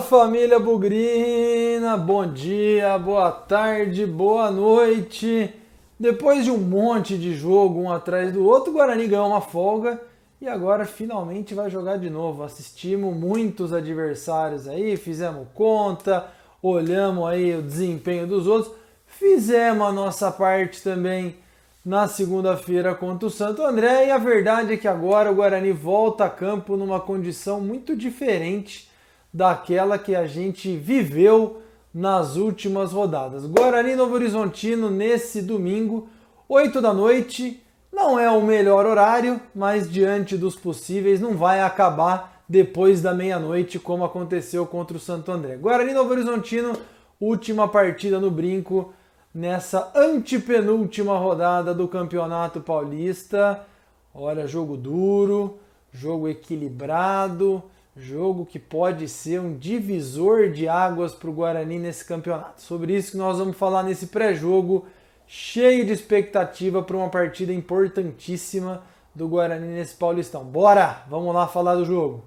Família Bugrina, bom dia, boa tarde, boa noite. Depois de um monte de jogo um atrás do outro, o Guarani ganhou uma folga e agora finalmente vai jogar de novo. Assistimos muitos adversários aí, fizemos conta, olhamos aí o desempenho dos outros, fizemos a nossa parte também na segunda-feira contra o Santo André e a verdade é que agora o Guarani volta a campo numa condição muito diferente daquela que a gente viveu nas últimas rodadas. Guarani Novo Horizontino nesse domingo, 8 da noite. Não é o melhor horário, mas diante dos possíveis não vai acabar depois da meia-noite, como aconteceu contra o Santo André. Guarani Novo Horizontino, última partida no brinco nessa antepenúltima rodada do Campeonato Paulista. Olha, jogo duro, jogo equilibrado Jogo que pode ser um divisor de águas para o Guarani nesse campeonato. Sobre isso que nós vamos falar nesse pré-jogo, cheio de expectativa para uma partida importantíssima do Guarani nesse Paulistão. Bora! Vamos lá falar do jogo.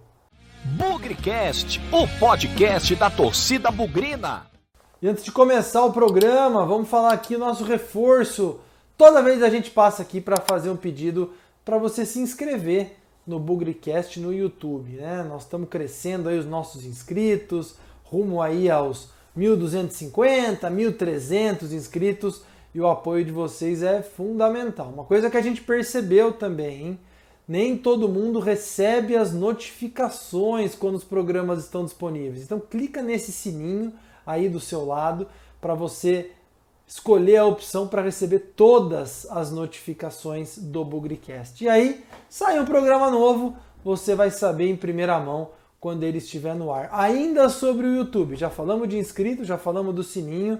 Bugrecast, o podcast da torcida bugrina. E antes de começar o programa, vamos falar aqui o nosso reforço. Toda vez a gente passa aqui para fazer um pedido para você se inscrever no Bugrecast no YouTube, né? Nós estamos crescendo aí os nossos inscritos, rumo aí aos 1.250, 1.300 inscritos e o apoio de vocês é fundamental. Uma coisa que a gente percebeu também, hein? nem todo mundo recebe as notificações quando os programas estão disponíveis. Então clica nesse sininho aí do seu lado para você escolher a opção para receber todas as notificações do Bugrecast. E aí, sai um programa novo, você vai saber em primeira mão quando ele estiver no ar. Ainda sobre o YouTube, já falamos de inscritos, já falamos do sininho.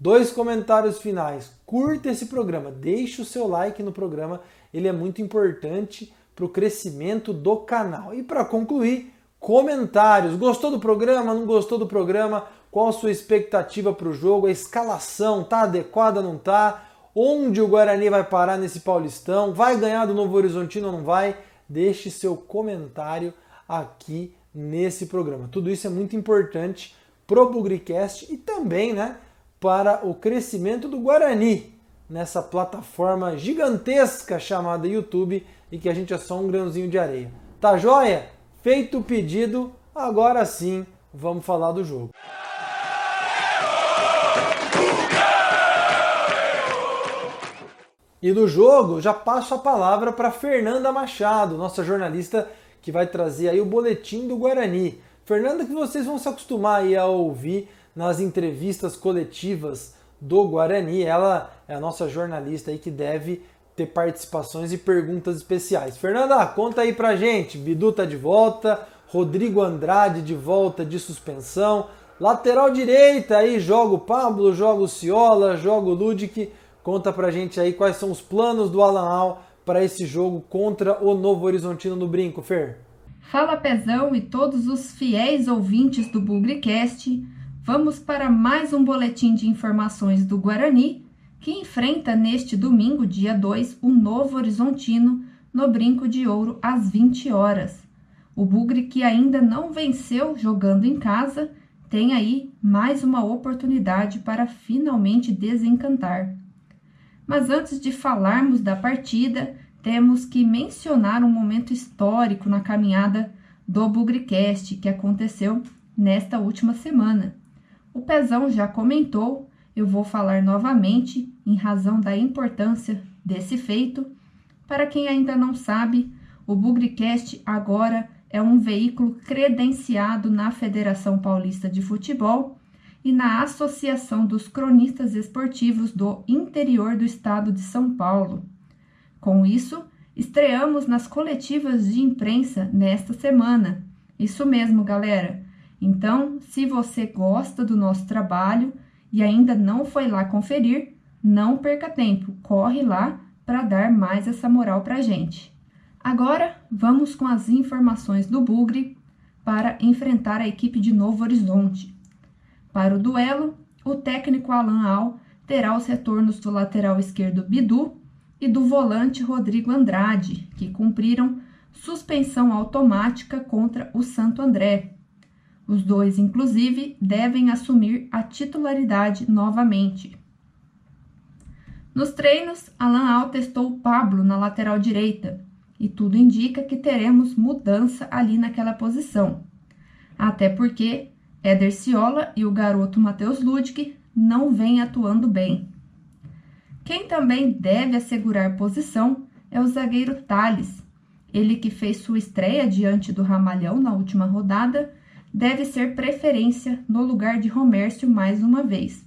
Dois comentários finais. Curta esse programa, deixe o seu like no programa, ele é muito importante para o crescimento do canal. E para concluir, comentários. Gostou do programa? Não gostou do programa? Qual a sua expectativa para o jogo? A escalação tá adequada ou não tá? Onde o Guarani vai parar nesse Paulistão? Vai ganhar do Novo Horizontino ou não vai? Deixe seu comentário aqui nesse programa. Tudo isso é muito importante pro Bugricast e também, né, para o crescimento do Guarani nessa plataforma gigantesca chamada YouTube e que a gente é só um grãozinho de areia. Tá joia? Feito o pedido, agora sim vamos falar do jogo. E do jogo, já passo a palavra para Fernanda Machado, nossa jornalista que vai trazer aí o boletim do Guarani. Fernanda, que vocês vão se acostumar aí a ouvir nas entrevistas coletivas do Guarani. Ela é a nossa jornalista aí que deve ter participações e perguntas especiais. Fernanda, conta aí pra gente. Bidu tá de volta, Rodrigo Andrade de volta de suspensão. Lateral direita aí, joga o Pablo, joga o Ciola, joga o Ludic. Conta pra gente aí quais são os planos do Alan Al para esse jogo contra o Novo Horizontino no Brinco, Fer. Fala Pezão e todos os fiéis ouvintes do Bugrecast. Vamos para mais um boletim de informações do Guarani, que enfrenta neste domingo, dia 2, o Novo Horizontino no Brinco de Ouro às 20 horas. O Bugre que ainda não venceu jogando em casa, tem aí mais uma oportunidade para finalmente desencantar. Mas antes de falarmos da partida, temos que mencionar um momento histórico na caminhada do Bugrecast que aconteceu nesta última semana. O Pezão já comentou, eu vou falar novamente em razão da importância desse feito. Para quem ainda não sabe, o Bugrecast agora é um veículo credenciado na Federação Paulista de Futebol e na Associação dos Cronistas Esportivos do Interior do Estado de São Paulo. Com isso, estreamos nas coletivas de imprensa nesta semana. Isso mesmo, galera. Então, se você gosta do nosso trabalho e ainda não foi lá conferir, não perca tempo, corre lá para dar mais essa moral para gente. Agora, vamos com as informações do Bugre para enfrentar a equipe de Novo Horizonte. Para o duelo, o técnico Alan Al terá os retornos do lateral esquerdo Bidu e do volante Rodrigo Andrade, que cumpriram suspensão automática contra o Santo André. Os dois, inclusive, devem assumir a titularidade novamente. Nos treinos, Alan Al testou Pablo na lateral direita e tudo indica que teremos mudança ali naquela posição. Até porque Éder Ciola e o garoto Matheus Ludwig não vêm atuando bem. Quem também deve assegurar posição é o zagueiro Thales. Ele que fez sua estreia diante do Ramalhão na última rodada, deve ser preferência no lugar de Romércio mais uma vez.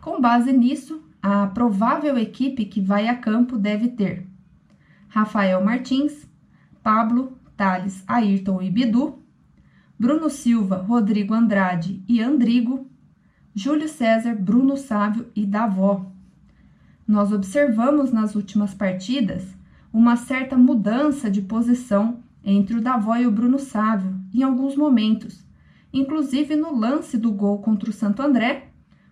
Com base nisso, a provável equipe que vai a campo deve ter Rafael Martins, Pablo, Thales, Ayrton e Bidu, Bruno Silva, Rodrigo Andrade e Andrigo, Júlio César, Bruno Sávio e Davó. Nós observamos nas últimas partidas uma certa mudança de posição entre o Davó e o Bruno Sávio em alguns momentos. Inclusive no lance do gol contra o Santo André,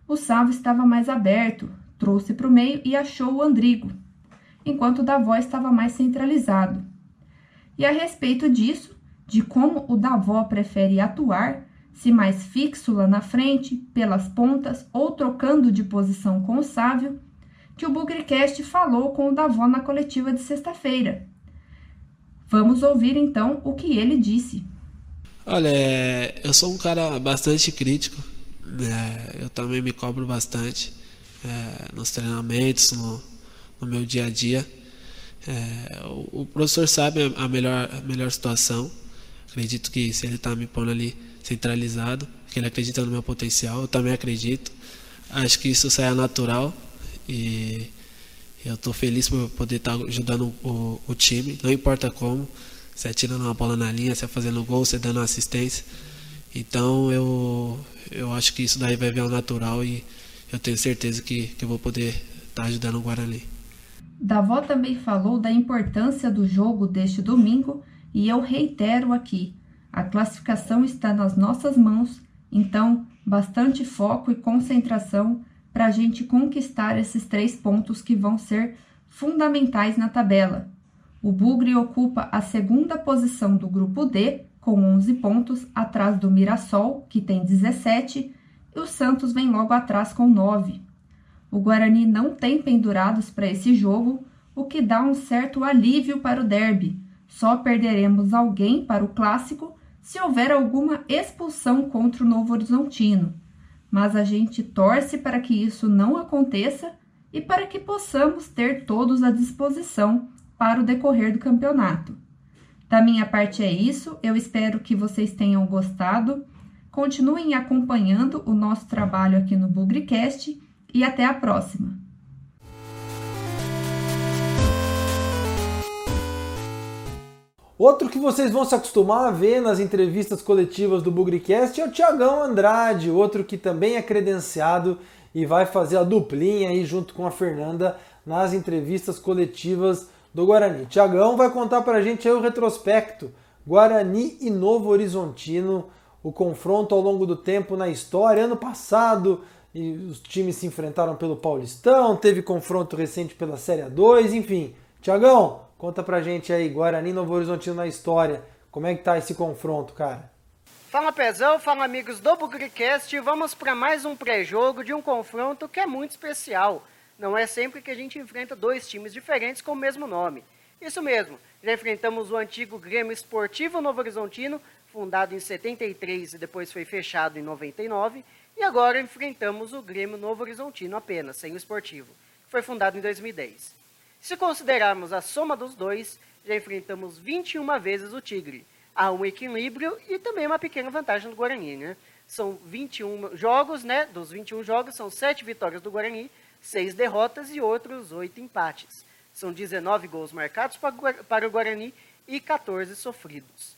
o Sávio estava mais aberto, trouxe para o meio e achou o Andrigo, enquanto o Davó estava mais centralizado. E a respeito disso, de como o Davó prefere atuar, se mais fixo lá na frente, pelas pontas ou trocando de posição com o Sávio, que o Bugricast falou com o Davó na coletiva de sexta-feira. Vamos ouvir então o que ele disse. Olha, é, eu sou um cara bastante crítico, né? eu também me cobro bastante é, nos treinamentos, no, no, meu dia a dia. É, o, o, professor sabe a melhor, a melhor situação, Acredito que se ele está me pondo ali centralizado, que ele acredita no meu potencial, eu também acredito. Acho que isso sai natural e eu estou feliz por poder estar tá ajudando o, o, time, não importa como, se é tirando uma bola na linha, se é fazendo gol, se é dando assistência. Então eu, eu acho que isso daí vai vir ao natural e eu tenho certeza que, que eu vou poder estar tá ajudando o Guarani. Davó também falou da importância do jogo deste domingo e eu reitero aqui: a classificação está nas nossas mãos, então bastante foco e concentração para a gente conquistar esses três pontos que vão ser fundamentais na tabela. O Bugre ocupa a segunda posição do grupo D, com 11 pontos, atrás do Mirassol, que tem 17, e o Santos vem logo atrás com 9. O Guarani não tem pendurados para esse jogo, o que dá um certo alívio para o derby, só perderemos alguém para o clássico se houver alguma expulsão contra o Novo Horizontino. Mas a gente torce para que isso não aconteça e para que possamos ter todos à disposição para o decorrer do campeonato. Da minha parte é isso, eu espero que vocês tenham gostado. Continuem acompanhando o nosso trabalho aqui no Bugricast e até a próxima! Outro que vocês vão se acostumar a ver nas entrevistas coletivas do Bugricast é o Tiagão Andrade, outro que também é credenciado e vai fazer a duplinha aí junto com a Fernanda nas entrevistas coletivas do Guarani. Tiagão vai contar pra gente aí o retrospecto Guarani e Novo Horizontino, o confronto ao longo do tempo na história. Ano passado e os times se enfrentaram pelo Paulistão, teve confronto recente pela Série 2, enfim. Tiagão, Conta pra gente aí, Guarani Novo Horizontino na história. Como é que tá esse confronto, cara? Fala Pezão, fala amigos do Bugricast. Vamos para mais um pré-jogo de um confronto que é muito especial. Não é sempre que a gente enfrenta dois times diferentes com o mesmo nome. Isso mesmo, já enfrentamos o antigo Grêmio Esportivo Novo Horizontino, fundado em 73 e depois foi fechado em 99, e agora enfrentamos o Grêmio Novo Horizontino apenas, sem o esportivo, que foi fundado em 2010. Se considerarmos a soma dos dois, já enfrentamos 21 vezes o Tigre. Há um equilíbrio e também uma pequena vantagem do Guarani, né? São 21 jogos, né? Dos 21 jogos, são 7 vitórias do Guarani, 6 derrotas e outros 8 empates. São 19 gols marcados para o Guarani e 14 sofridos.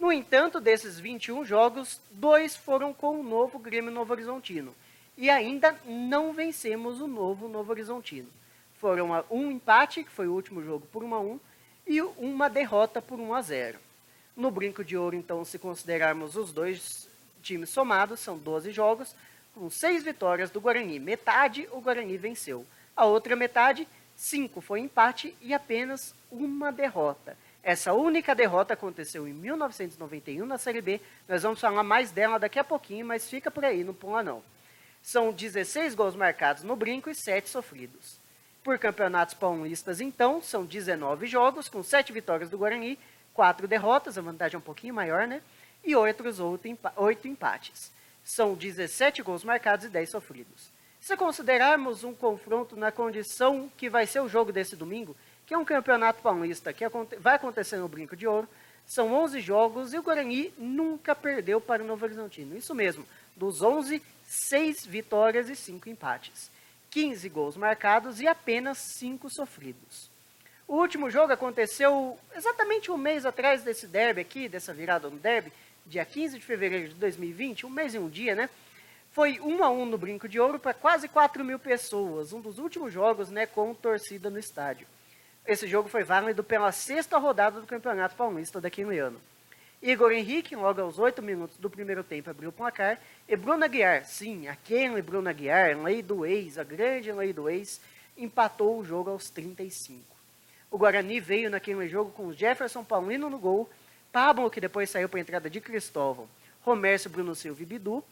No entanto, desses 21 jogos, dois foram com o novo Grêmio Novo Horizontino. E ainda não vencemos o novo Novo Horizontino foram um empate, que foi o último jogo, por 1 a 1 e uma derrota por 1 a 0. No Brinco de Ouro, então, se considerarmos os dois times somados, são 12 jogos, com 6 vitórias do Guarani. Metade o Guarani venceu. A outra metade, 5 foi empate e apenas uma derrota. Essa única derrota aconteceu em 1991 na Série B. Nós vamos falar mais dela daqui a pouquinho, mas fica por aí, não pula não. São 16 gols marcados no brinco e 7 sofridos. Por campeonatos paulistas, então, são 19 jogos, com 7 vitórias do Guarani, 4 derrotas, a vantagem é um pouquinho maior, né? E outros 8 empates. São 17 gols marcados e 10 sofridos. Se considerarmos um confronto na condição que vai ser o jogo desse domingo, que é um campeonato paulista que vai acontecer no Brinco de Ouro, são 11 jogos e o Guarani nunca perdeu para o Novo Horizontino. Isso mesmo, dos 11, 6 vitórias e 5 empates. 15 gols marcados e apenas 5 sofridos. O último jogo aconteceu exatamente um mês atrás desse derby aqui, dessa virada no derby, dia 15 de fevereiro de 2020, um mês e um dia, né? Foi 1 um a 1 um no Brinco de Ouro para quase 4 mil pessoas, um dos últimos jogos né, com torcida no estádio. Esse jogo foi válido pela sexta rodada do Campeonato Paulista daquele ano. Igor Henrique, logo aos 8 minutos do primeiro tempo, abriu o placar. E Bruno Aguiar, sim, aquele Bruno Aguiar, lei do ex, a grande lei do ex, empatou o jogo aos 35. O Guarani veio naquele jogo com Jefferson Paulino no gol, Pablo, que depois saiu para a entrada de Cristóvão, Romércio, Bruno Silva e Bidu,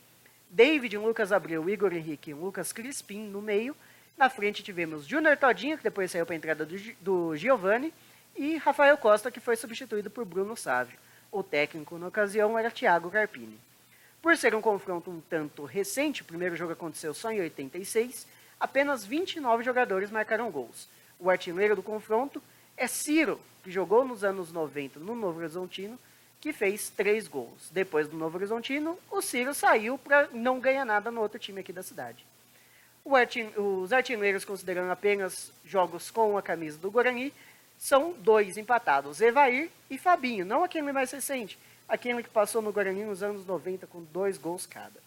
David, Lucas Abreu, Igor Henrique e Lucas Crispim no meio. Na frente tivemos Júnior Todinho, que depois saiu para a entrada do, do Giovanni, e Rafael Costa, que foi substituído por Bruno Sávio. O técnico na ocasião era Thiago Carpini. Por ser um confronto um tanto recente, o primeiro jogo aconteceu só em 86, apenas 29 jogadores marcaram gols. O artilheiro do confronto é Ciro, que jogou nos anos 90 no Novo Horizontino, que fez três gols. Depois do Novo Horizontino, o Ciro saiu para não ganhar nada no outro time aqui da cidade. os artilheiros, considerando apenas jogos com a camisa do Guarani, são dois empatados, Evair e Fabinho, não aquele mais recente, aquele que passou no Guarani nos anos 90 com dois gols cada.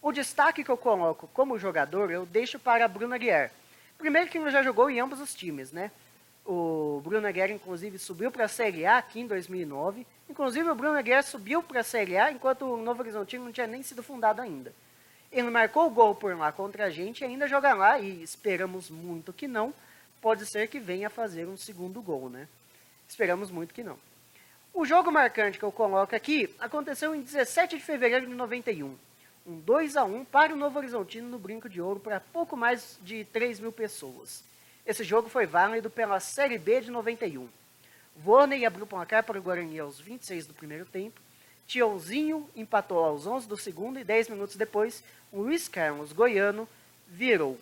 O destaque que eu coloco como jogador eu deixo para Bruno Aguiar. Primeiro que ele já jogou em ambos os times, né? O Bruno Aguiar, inclusive, subiu para a Série A aqui em 2009. Inclusive, o Bruno Aguiar subiu para a Série A enquanto o Novo Horizontino não tinha nem sido fundado ainda. Ele marcou o gol por lá contra a gente e ainda joga lá, e esperamos muito que não, pode ser que venha fazer um segundo gol, né? Esperamos muito que não. O jogo marcante que eu coloco aqui aconteceu em 17 de fevereiro de 91. Um 2 a 1 para o Novo Horizontino no Brinco de Ouro para pouco mais de 3 mil pessoas. Esse jogo foi válido pela Série B de 91. Vorney abriu o placar para o Guarani aos 26 do primeiro tempo. Tiãozinho empatou aos 11 do segundo e 10 minutos depois, o Luiz Carlos Goiano virou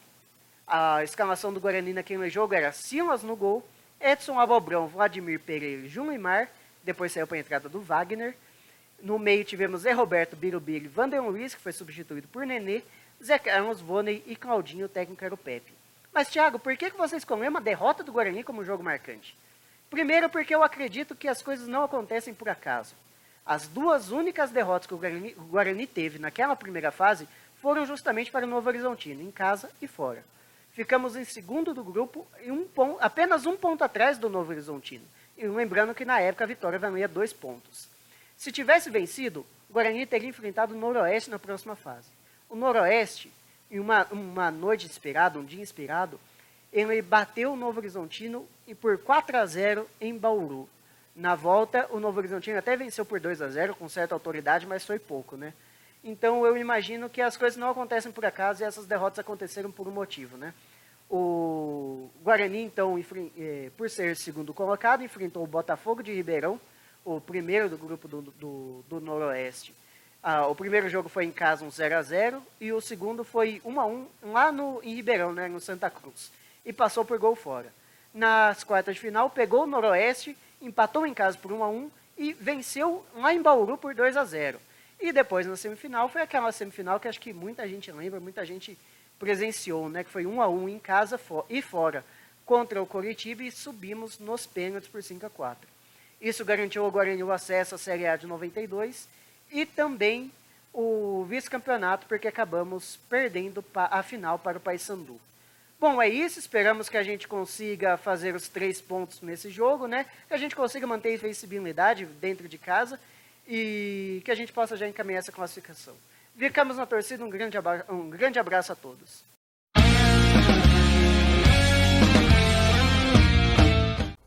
a escalação do Guarani naquele jogo era Silas no gol, Edson Abobrão, Vladimir Pereira e Junimar. Depois saiu para a entrada do Wagner. No meio tivemos Zé Roberto Birubiru e Vander Luiz, que foi substituído por Nenê, Zé Carlos Voney e Claudinho, o técnico era o Pepe. Mas, Thiago, por que, que você escolheu uma derrota do Guarani como jogo marcante? Primeiro, porque eu acredito que as coisas não acontecem por acaso. As duas únicas derrotas que o Guarani, o Guarani teve naquela primeira fase foram justamente para o Novo Horizontino, em casa e fora. Ficamos em segundo do grupo, e um ponto, apenas um ponto atrás do Novo Horizontino. E lembrando que na época a vitória valia dois pontos. Se tivesse vencido, o Guarani teria enfrentado o Noroeste na próxima fase. O Noroeste, em uma, uma noite inspirada, um dia inspirado, ele bateu o Novo Horizontino e por 4 a 0 em Bauru. Na volta, o Novo Horizontino até venceu por 2 a 0 com certa autoridade, mas foi pouco, né? Então eu imagino que as coisas não acontecem por acaso e essas derrotas aconteceram por um motivo, né? O Guarani, então, eh, por ser segundo colocado, enfrentou o Botafogo de Ribeirão, o primeiro do grupo do, do, do Noroeste. Ah, o primeiro jogo foi em casa um 0 a 0 e o segundo foi 1 a 1 lá no, em Ribeirão, né, no Santa Cruz. E passou por gol fora. Nas quartas de final, pegou o Noroeste, empatou em casa por 1 a 1 e venceu lá em Bauru por 2 a 0 e depois na semifinal foi aquela semifinal que acho que muita gente lembra, muita gente presenciou, né? Que foi um a um em casa e fora contra o Coritiba e subimos nos pênaltis por 5 a 4. Isso garantiu ao Guarani o acesso à Série A de 92 e também o vice-campeonato, porque acabamos perdendo a final para o Paysandu. Bom, é isso. Esperamos que a gente consiga fazer os três pontos nesse jogo, né? Que a gente consiga manter a invencibilidade dentro de casa e que a gente possa já encaminhar essa classificação. Ficamos na torcida, um grande, um grande abraço a todos.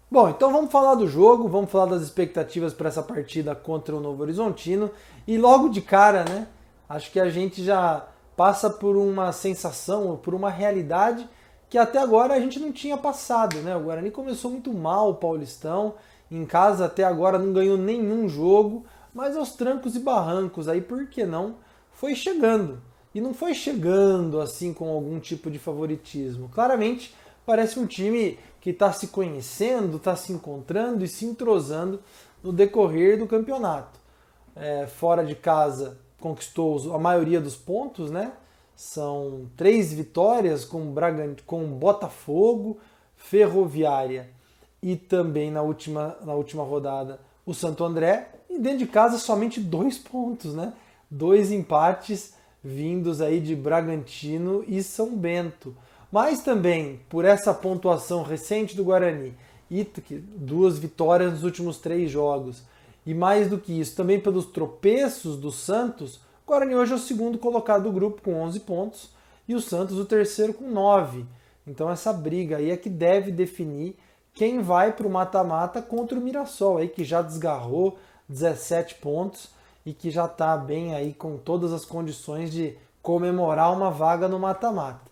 Bom, então vamos falar do jogo, vamos falar das expectativas para essa partida contra o Novo Horizontino. E logo de cara, né? Acho que a gente já passa por uma sensação, por uma realidade que até agora a gente não tinha passado, né? O Guarani começou muito mal o Paulistão, em casa até agora não ganhou nenhum jogo, mas aos trancos e barrancos aí, por que não? Foi chegando. E não foi chegando assim com algum tipo de favoritismo. Claramente parece um time que está se conhecendo, está se encontrando e se entrosando no decorrer do campeonato. É, fora de casa conquistou a maioria dos pontos, né? São três vitórias com, Bragant... com Botafogo, Ferroviária e também na última, na última rodada o Santo André. E dentro de casa somente dois pontos, né? Dois empates vindos aí de Bragantino e São Bento. Mas também por essa pontuação recente do Guarani e duas vitórias nos últimos três jogos e mais do que isso, também pelos tropeços do Santos, o Guarani hoje é o segundo colocado do grupo com 11 pontos e o Santos o terceiro com 9. Então essa briga aí é que deve definir quem vai para o mata-mata contra o Mirassol, aí que já desgarrou 17 pontos e que já está bem aí com todas as condições de comemorar uma vaga no mata-mata.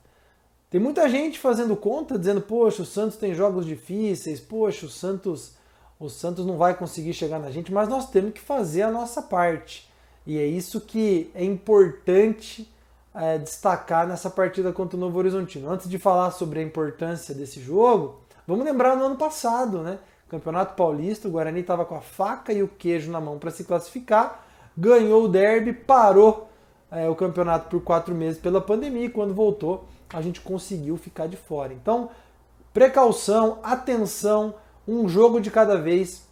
Tem muita gente fazendo conta, dizendo, poxa, o Santos tem jogos difíceis, poxa, o Santos o Santos não vai conseguir chegar na gente, mas nós temos que fazer a nossa parte. E é isso que é importante é, destacar nessa partida contra o Novo Horizontino. Antes de falar sobre a importância desse jogo, vamos lembrar no ano passado, né? Campeonato Paulista, o Guarani estava com a faca e o queijo na mão para se classificar, ganhou o derby, parou é, o campeonato por quatro meses pela pandemia e quando voltou a gente conseguiu ficar de fora. Então, precaução, atenção, um jogo de cada vez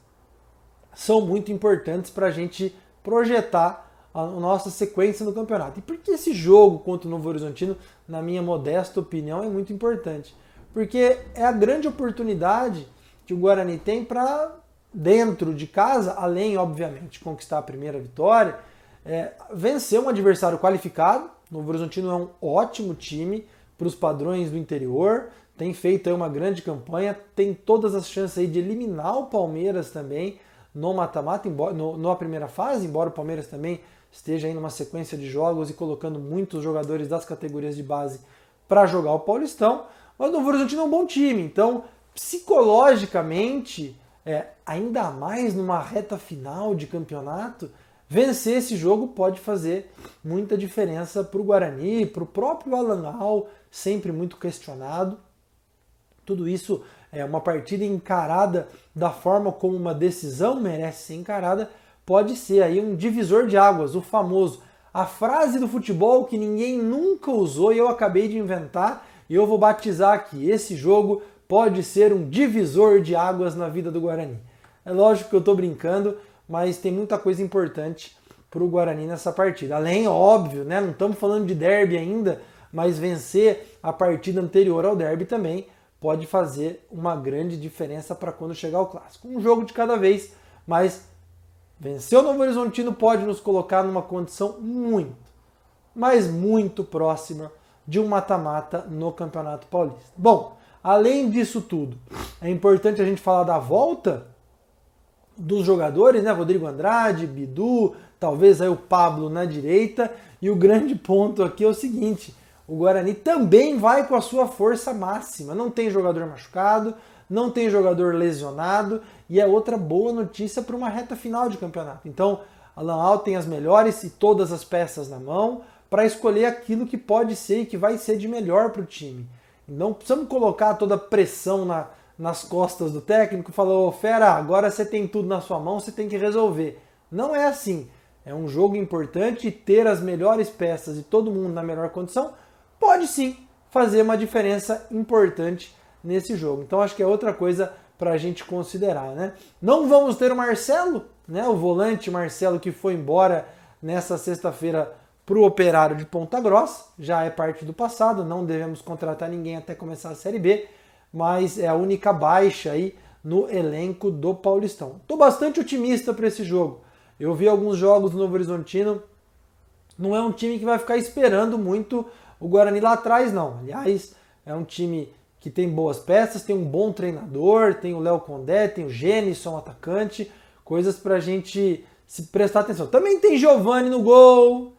são muito importantes para a gente projetar a nossa sequência no campeonato. E por que esse jogo contra o Novo Horizontino, na minha modesta opinião, é muito importante? Porque é a grande oportunidade que o Guarani tem para, dentro de casa, além, obviamente, conquistar a primeira vitória, é, vencer um adversário qualificado. Novo Horizontino é um ótimo time para os padrões do interior, tem feito uma grande campanha, tem todas as chances de eliminar o Palmeiras também no mata-mata, na primeira fase, embora o Palmeiras também esteja aí numa sequência de jogos e colocando muitos jogadores das categorias de base para jogar o Paulistão. Mas o Novo Horizontino é um bom time, então psicologicamente, é, ainda mais numa reta final de campeonato, vencer esse jogo pode fazer muita diferença para o Guarani, para o próprio Alan Al, sempre muito questionado. Tudo isso é uma partida encarada da forma como uma decisão merece ser encarada, pode ser aí um divisor de águas, o famoso. A frase do futebol que ninguém nunca usou e eu acabei de inventar e eu vou batizar aqui. Esse jogo pode ser um divisor de águas na vida do Guarani. É lógico que eu estou brincando, mas tem muita coisa importante para o Guarani nessa partida. Além, óbvio, né, não estamos falando de derby ainda, mas vencer a partida anterior ao derby também pode fazer uma grande diferença para quando chegar o clássico. Um jogo de cada vez, mas vencer o Novo Horizontino pode nos colocar numa condição muito, mas muito próxima de um mata-mata no Campeonato Paulista. Bom, além disso tudo, é importante a gente falar da volta dos jogadores, né? Rodrigo Andrade, Bidu, talvez aí o Pablo na direita. E o grande ponto aqui é o seguinte: o Guarani também vai com a sua força máxima. Não tem jogador machucado, não tem jogador lesionado e é outra boa notícia para uma reta final de campeonato. Então, Alan Al tem as melhores e todas as peças na mão para escolher aquilo que pode ser e que vai ser de melhor para o time. Não precisamos colocar toda a pressão na, nas costas do técnico e falar, ô fera, agora você tem tudo na sua mão, você tem que resolver. Não é assim. É um jogo importante e ter as melhores peças e todo mundo na melhor condição pode sim fazer uma diferença importante nesse jogo. Então acho que é outra coisa para a gente considerar, né? Não vamos ter o Marcelo, né? O volante Marcelo que foi embora nessa sexta-feira para o Operário de Ponta Grossa, já é parte do passado, não devemos contratar ninguém até começar a Série B, mas é a única baixa aí no elenco do Paulistão. Estou bastante otimista para esse jogo. Eu vi alguns jogos do Novo Horizontino, não é um time que vai ficar esperando muito o Guarani lá atrás, não. Aliás, é um time que tem boas peças, tem um bom treinador, tem o Léo Condé, tem o Gênison, atacante, coisas para a gente se prestar atenção. Também tem Giovani no gol,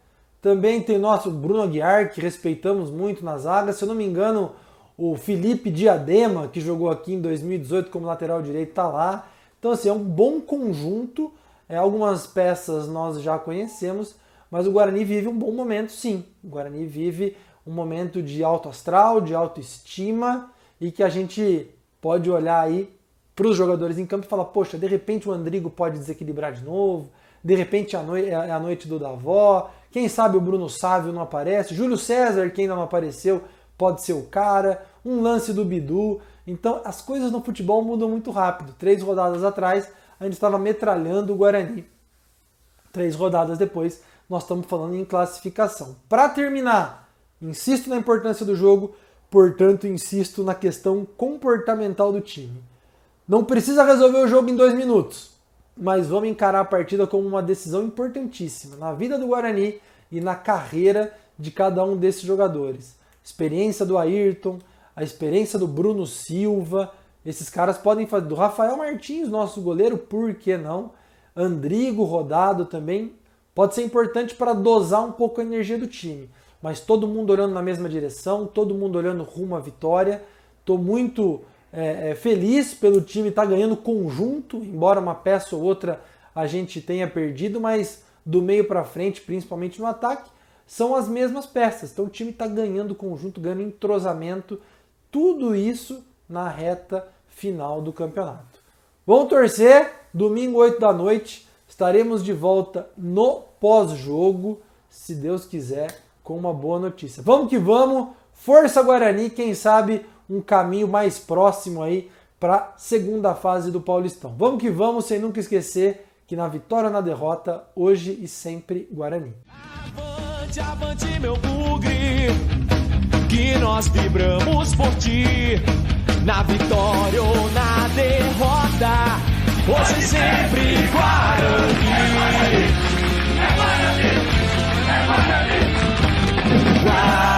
também tem nosso Bruno Aguiar, que respeitamos muito na zaga. Se eu não me engano, o Felipe Diadema, que jogou aqui em 2018 como lateral direito, está lá. Então, assim, é um bom conjunto. É, algumas peças nós já conhecemos, mas o Guarani vive um bom momento, sim. O Guarani vive um momento de alto astral, de autoestima e que a gente pode olhar aí para os jogadores em campo e falar: poxa, de repente o Andrigo pode desequilibrar de novo, de repente é a noite do Davó, quem sabe o Bruno Sávio não aparece, Júlio César, que ainda não apareceu, pode ser o cara, um lance do Bidu. Então as coisas no futebol mudam muito rápido. Três rodadas atrás a gente estava metralhando o Guarani. Três rodadas depois nós estamos falando em classificação. Para terminar, insisto na importância do jogo, portanto insisto na questão comportamental do time. Não precisa resolver o jogo em dois minutos, mas vamos encarar a partida como uma decisão importantíssima na vida do Guarani e na carreira de cada um desses jogadores experiência do Ayrton, a experiência do Bruno Silva. Esses caras podem fazer. Do Rafael Martins, nosso goleiro, por que não? Andrigo rodado também. Pode ser importante para dosar um pouco a energia do time. Mas todo mundo olhando na mesma direção, todo mundo olhando rumo à vitória. Estou muito é, é, feliz pelo time estar tá ganhando conjunto, embora uma peça ou outra a gente tenha perdido, mas do meio para frente, principalmente no ataque, são as mesmas peças. Então o time está ganhando conjunto, ganhando entrosamento, tudo isso na reta final do campeonato. Vamos torcer, domingo 8 da noite, estaremos de volta no pós-jogo, se Deus quiser, com uma boa notícia. Vamos que vamos, força Guarani, quem sabe um caminho mais próximo aí para a segunda fase do Paulistão. Vamos que vamos, sem nunca esquecer que na vitória ou na derrota, hoje e sempre Guarani. Avante, avante, meu bugre, que nós vibramos por ti, na vitória ou na derrota, hoje sempre Guarani. É Guarani, é Guarani, é Guarani.